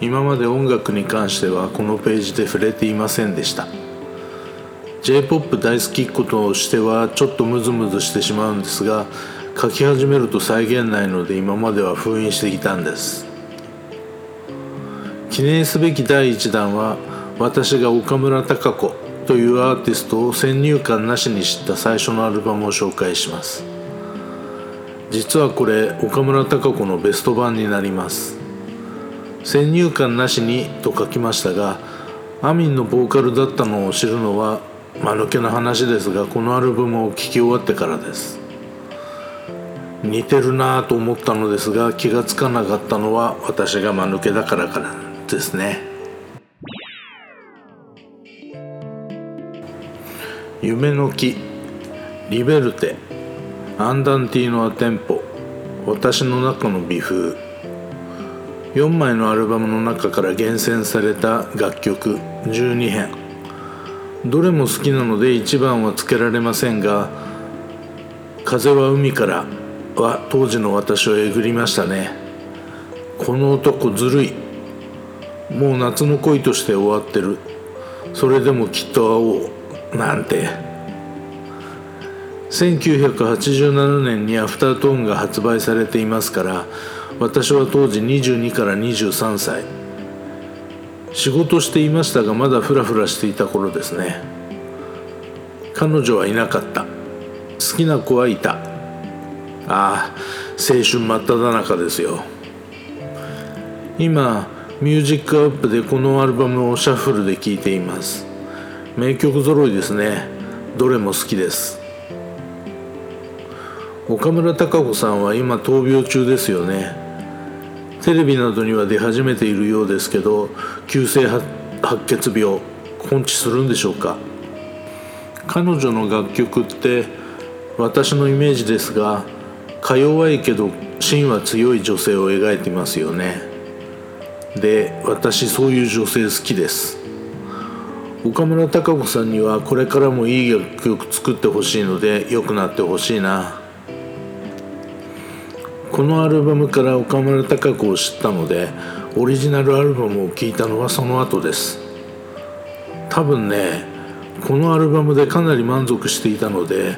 今まで音楽に関してはこのページで触れていませんでした。J-POP 大好きっ子としてはちょっとムズムズしてしまうんですが書き始めると再現ないので今までは封印してきたんです。記念すべき第1弾は私が岡村孝子というアーティストを先入観なしに知った最初のアルバムを紹介します。実はこれ岡村孝子のベスト版になります。先入観なしにと書きましたがアミンのボーカルだったのを知るのは間抜けな話ですがこのアルバムを聴き終わってからです。似てるなぁと思ったのですが気がつかなかったのは私が間抜けだからからですね。夢の木リベルテアンダンティーノアテンポ私の中の美風。4枚のアルバムの中から厳選された楽曲12編。どれも好きなので1番はつけられませんが「風は海から」は当時の私をえぐりましたね。この男ずるい。もう夏の恋として終わってる。それでもきっと会おう。なんて。1987年にアフタートーンが発売されていますから私は当時22から23歳仕事していましたがまだフラフラしていた頃ですね。彼女はいなかった。好きな子はいた。ああ青春真っ只中ですよ。今ミュージックアップでこのアルバムをシャッフルで聴いています。名曲揃いですね。どれも好きです。岡村孝子さんは今闘病中ですよね。テレビなどには出始めているようですけど急性白血病根治するんでしょうか。彼女の楽曲って私のイメージですがか弱いけど芯は強い女性を描いてますよね。で私そういう女性好きです。岡村孝子さんにはこれからもいい楽曲作ってほしいので良くなってほしいな。このアルバムから岡村孝子を知ったのでオリジナルアルバムを聴いたのはその後です。多分ねこのアルバムでかなり満足していたので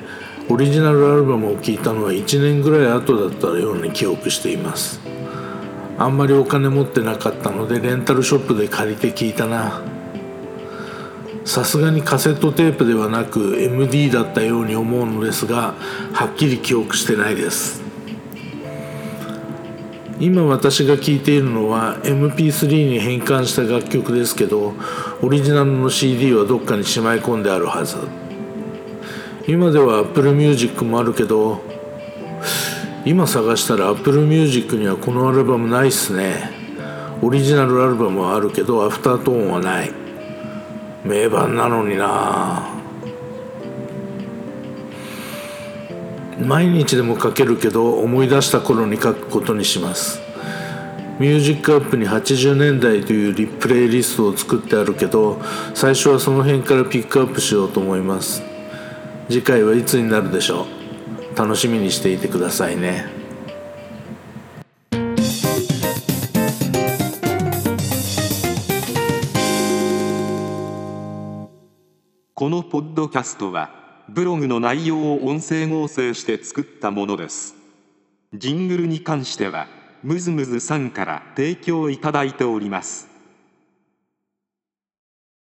オリジナルアルバムを聴いたのは1年ぐらい後だったように記憶しています。あんまりお金持ってなかったのでレンタルショップで借りて聞いたな。さすがにカセットテープではなく MD だったように思うのですがはっきり記憶してないです。今私が聴いているのは MP3 に変換した楽曲ですけどオリジナルの CD はどっかにしまい込んであるはず。今では Apple Music もあるけど今探したら Apple Music にはこのアルバムないっすね。オリジナルアルバムはあるけどアフタートーンはない。名盤なのにな。毎日でも書けるけど思い出した頃に書くことにします。ミュージックアップに80年代というリプレイリストを作ってあるけど最初はその辺からピックアップしようと思います。次回はいつになるでしょう。楽しみにしていてくださいね。このポッドキャストはブログの内容を音声合成して作ったものです。ジングルに関してはムズムズさんから提供いただいております。